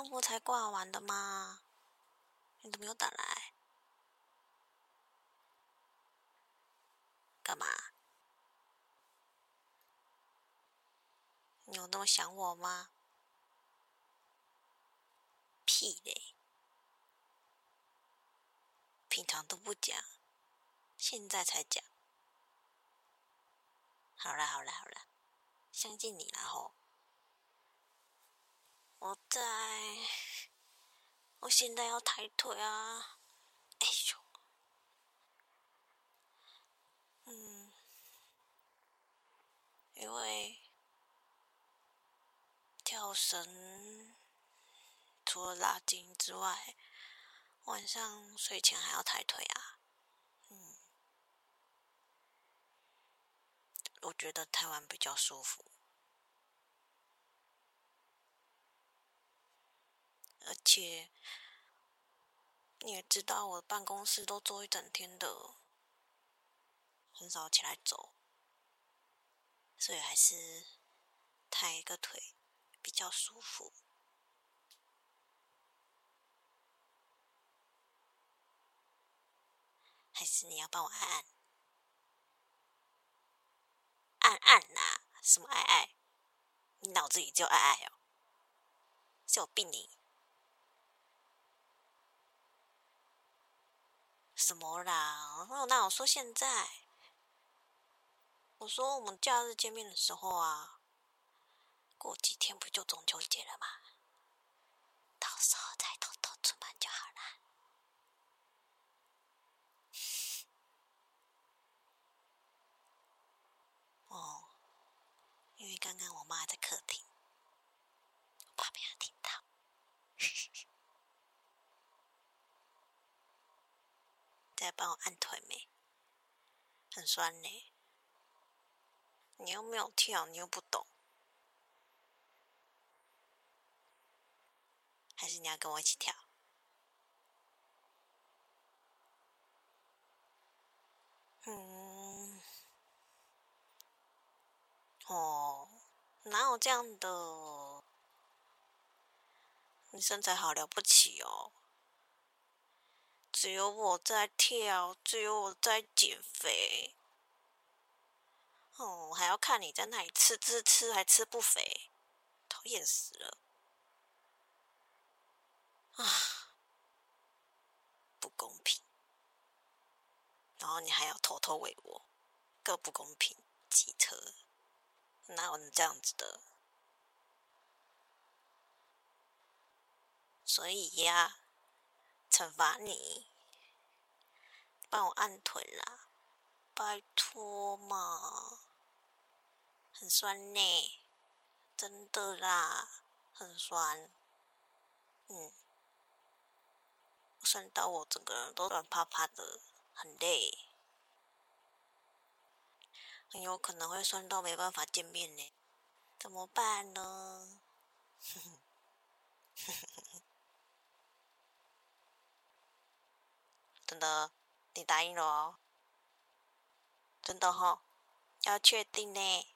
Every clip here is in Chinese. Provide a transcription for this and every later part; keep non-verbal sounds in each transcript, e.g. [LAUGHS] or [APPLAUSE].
刚不才挂完的吗？你都没有打来，干嘛？你有那么想我吗？屁嘞！平常都不讲，现在才讲。好啦好啦好啦，相信你啦吼。我在，我现在要抬腿啊！哎呦，嗯，因为跳绳除了拉筋之外，晚上睡前还要抬腿啊。嗯，我觉得抬完比较舒服。而且你也知道，我办公室都坐一整天的，很少起来走，所以还是抬一个腿比较舒服。还是你要帮我按按？按按呐？什么爱爱？你脑子里就爱爱哦？是有病你？什么啦？哦那我说现在，我说我们假日见面的时候啊，过几天不就中秋节了吗？到时候再偷偷出门就好了。哦，因为刚刚我妈在客厅，我怕被她听到。在帮我按腿没？很酸呢。你又没有跳，你又不懂，还是你要跟我一起跳？嗯，哦，哪有这样的？你身材好了不起哦。只有我在跳，只有我在减肥。哦，还要看你在那里吃吃吃，还吃不肥，讨厌死了！啊，不公平。然后你还要偷偷喂我，更不公平。机车，哪有人这样子的？所以呀。惩罚你，帮我按腿啦，拜托嘛，很酸呢，真的啦，很酸，嗯，酸到我整个人都软趴趴的，很累，很有可能会酸到没办法见面呢，怎么办呢？[LAUGHS] 真的，你答应了哦。真的哈、哦，要确定呢。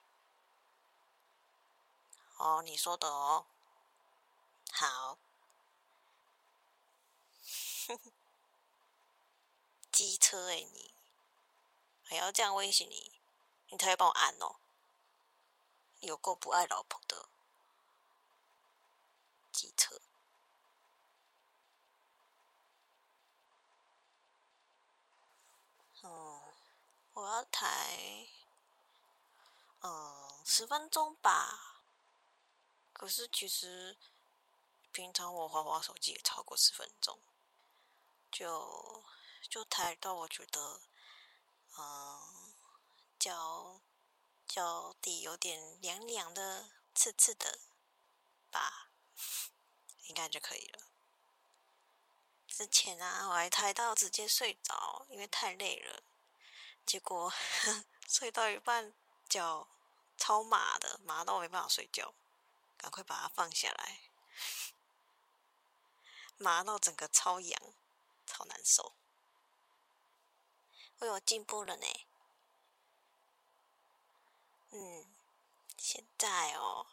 哦，你说的哦。好。机车哎，你还要这样威胁你，你才会帮我按哦。有够不爱老婆的。机车。嗯，我要抬，嗯，十分钟吧。可是其实平常我滑滑手机也超过十分钟，就就抬到我觉得，嗯，脚脚底有点凉凉的、刺刺的吧，[LAUGHS] 应该就可以了。之前啊，我还抬到直接睡着，因为太累了。结果呵 [LAUGHS] 睡到一半，脚超麻的，麻到没办法睡觉，赶快把它放下来。麻到整个超痒，超难受。我有进步了呢。嗯，现在哦，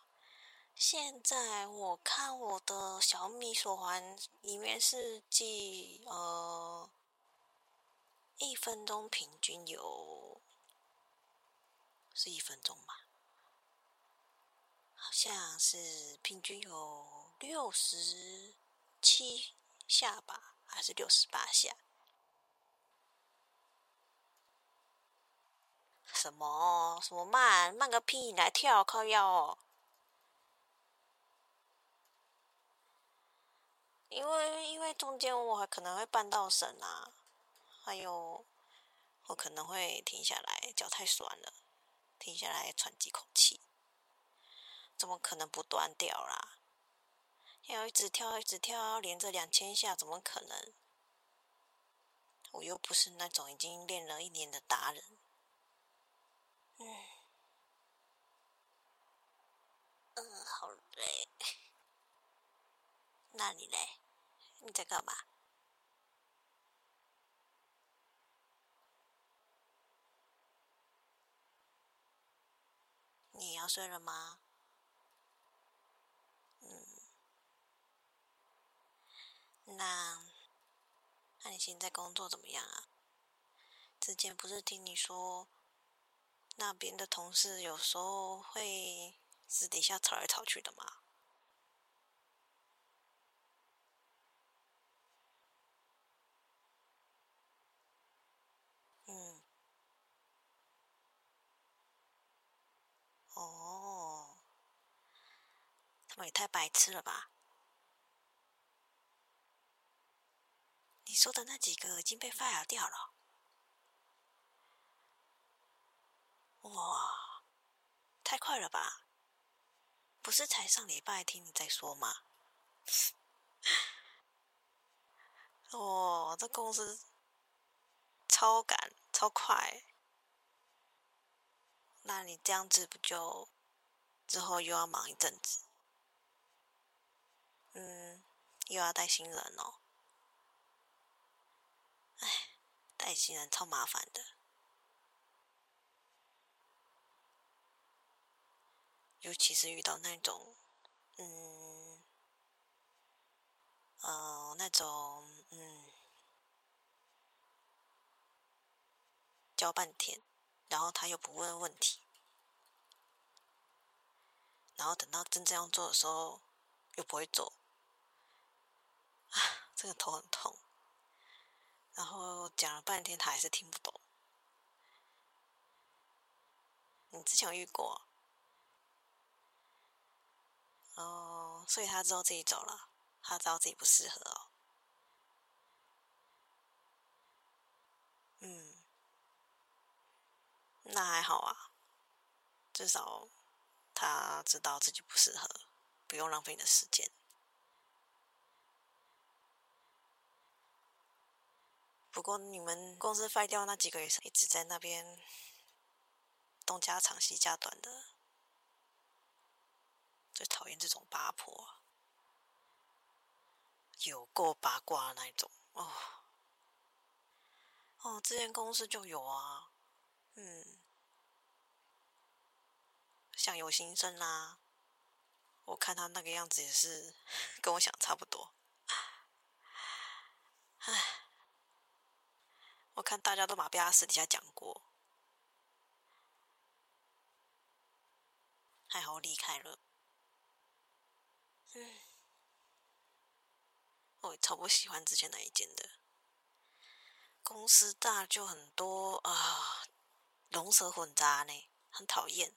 现在我看我的小米手环里面是记呃一分钟平均有是一分钟吧，像是平均有六十七下吧，还是六十八下？什么什么慢慢个屁！来跳靠腰哦！因为因为中间我还可能会绊到绳啊，还有我可能会停下来，脚太酸了，停下来喘几口气，怎么可能不断掉啦？要一直跳一直跳，连着两千下，怎么可能？我又不是那种已经练了一年的达人。嗯，嗯，好累。那你嘞？你在干嘛？你要睡了吗？嗯，那，那你现在工作怎么样啊？之前不是听你说，那边的同事有时候会私底下吵来吵去的吗？嗯，哦，他们也太白痴了吧？你说的那几个已经被 fire 掉了。哇，太快了吧！不是才上礼拜听你在说吗？哦，这公司超赶。超快，那你这样子不就之后又要忙一阵子？嗯，又要带新人哦。哎，外星人超麻烦的，尤其是遇到那种，嗯，呃，那种，嗯。教半天，然后他又不问问题，然后等到真正要做的时候又不会做，啊，[SIGHS] 这个头很痛。然后讲了半天，他还是听不懂。你之前遇过？哦，所以他知道自己走了，他知道自己不适合哦。嗯。那还好啊，至少他知道自己不适合，不用浪费你的时间。不过你们公司废掉那几个也是一直在那边东家长西家短的，最讨厌这种八婆，有够八卦那一种哦。哦，之前公司就有啊。嗯，像有新生啦。我看他那个样子也是 [LAUGHS] 跟我想差不多。唉，我看大家都把被他私底下讲过，还好我离开了。嗯，我也超不喜欢之前那一间的。公司大就很多啊。龙蛇混杂呢，很讨厌。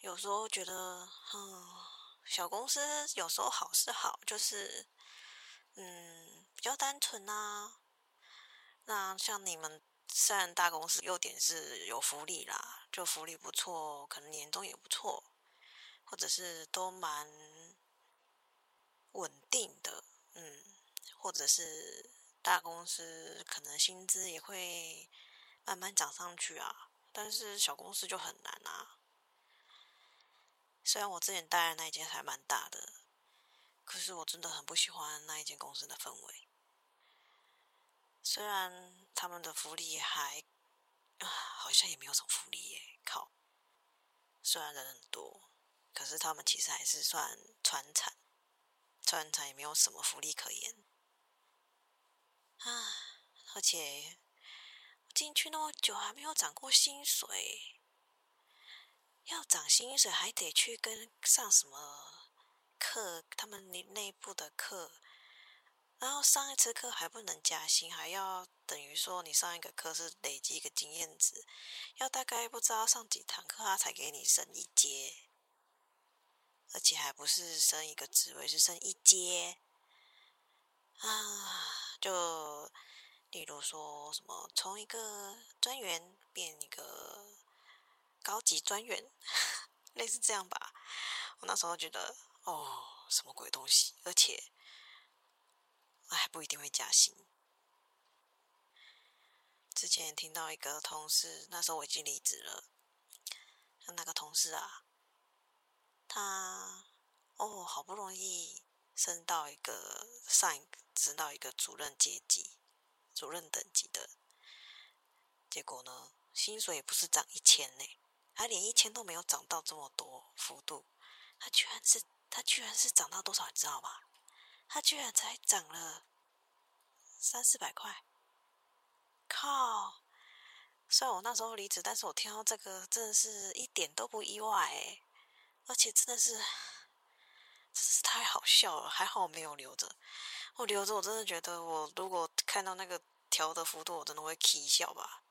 有时候觉得，嗯，小公司有时候好是好，就是，嗯，比较单纯啊。那像你们，虽然大公司优点是有福利啦，就福利不错，可能年终也不错，或者是都蛮稳定的，嗯，或者是大公司可能薪资也会。慢慢涨上去啊，但是小公司就很难啊。虽然我之前待的那一间还蛮大的，可是我真的很不喜欢那一间公司的氛围。虽然他们的福利还啊，好像也没有什么福利耶，靠。虽然人很多，可是他们其实还是算传产，传产也没有什么福利可言啊！而且进去那么久还没有涨过薪水，要涨薪水还得去跟上什么课，他们内内部的课。然后上一次课还不能加薪，还要等于说你上一个课是累积一个经验值，要大概不知道上几堂课他才给你升一阶，而且还不是升一个职位，是升一阶啊！就例如说什么从一个专员变一个高级专员，[LAUGHS] 类似这样吧。我那时候觉得哦，什么鬼东西，而且。还，不一定会加薪。之前听到一个同事，那时候我已经离职了。那个同事啊，他哦，好不容易升到一个上一个，升到一个主任阶级、主任等级的，结果呢，薪水也不是涨一千呢，他连一千都没有涨到这么多幅度，他居然是，他居然是涨到多少，你知道吗？他居然才涨了三四百块，靠！虽然我那时候离职，但是我听到这个真的是一点都不意外诶，而且真的是，真是太好笑了。还好我没有留着，我留着我真的觉得，我如果看到那个调的幅度，我真的会起笑吧。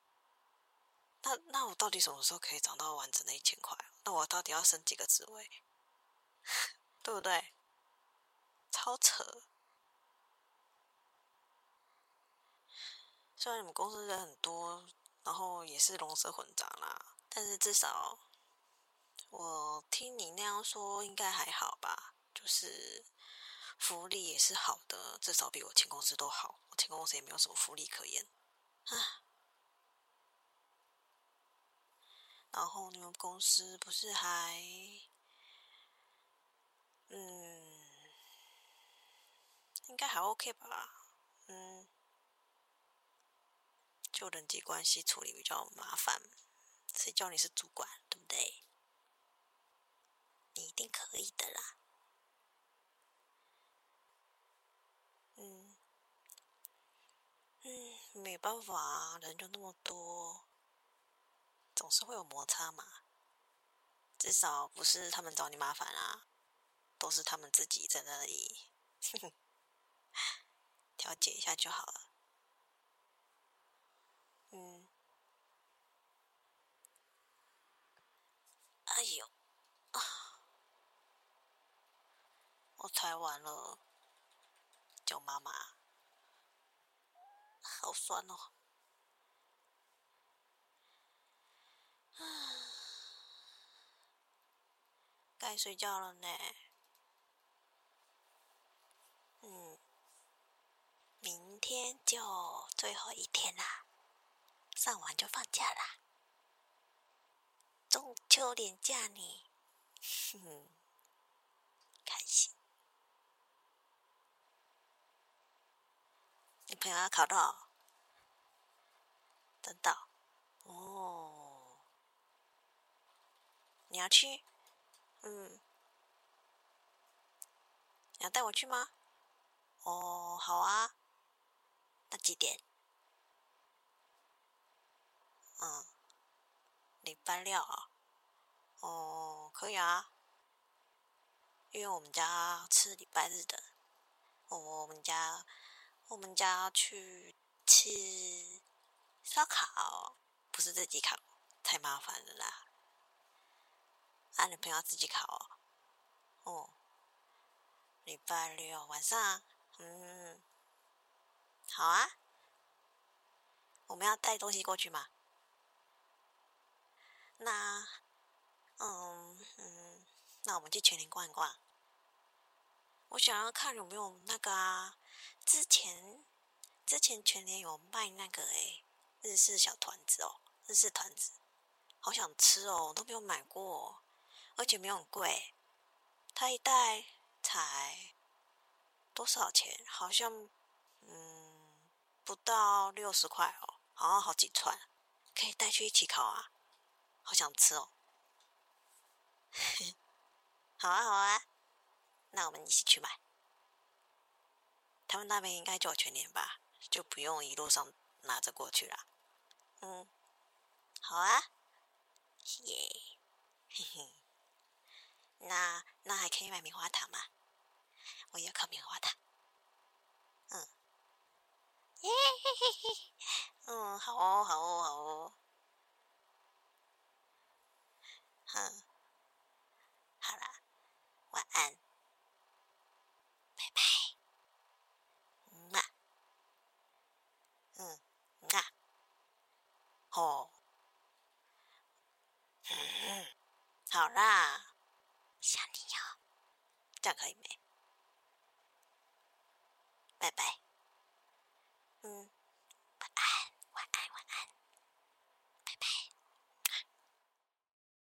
那那我到底什么时候可以涨到完整的一千块？那我到底要升几个职位？[LAUGHS] 对不对？超扯！虽然你们公司人很多，然后也是龙蛇混杂啦，但是至少我听你那样说，应该还好吧？就是福利也是好的，至少比我前公司都好。我前公司也没有什么福利可言啊。然后你们公司不是还嗯？应该还 OK 吧，嗯，就人际关系处理比较麻烦，谁叫你是主管，对不对？你一定可以的啦，嗯，嗯，没办法啊，人就那么多，总是会有摩擦嘛，至少不是他们找你麻烦啊，都是他们自己在那里，哼哼。调解一下就好了。嗯，哎呦，啊，我踩完了，叫妈妈，好酸哦。啊，该睡觉了呢。嗯。明天就最后一天啦，上完就放假啦。中秋连假你，哼，[LAUGHS] 开心。你朋友要考到，真的哦？你要去？嗯，你要带我去吗？哦，好啊。那几点？嗯，礼拜六啊。哦，可以啊。因为我们家吃礼拜日的。哦，我们家，我们家去吃烧烤，不是自己烤，太麻烦了啦。啊，女朋友自己烤哦。哦，礼拜六晚上，好啊，我们要带东西过去吗？那，嗯嗯，那我们去全联逛一逛。我想要看有没有那个啊，之前之前全联有卖那个诶，日式小团子哦，日式团子，好想吃哦，我都没有买过，而且没有很贵，它一袋才多少钱？好像，不到六十块哦，好像好几串，可以带去一起烤啊，好想吃哦。[LAUGHS] 好啊，好啊，那我们一起去买。他们那边应该就有全联吧，就不用一路上拿着过去了。嗯，好啊，耶，[LAUGHS] 嘿嘿。那那还可以买棉花糖吗？我要烤棉花糖。耶嘿嘿嘿，嗯，好哦，好哦，好哦。嗯，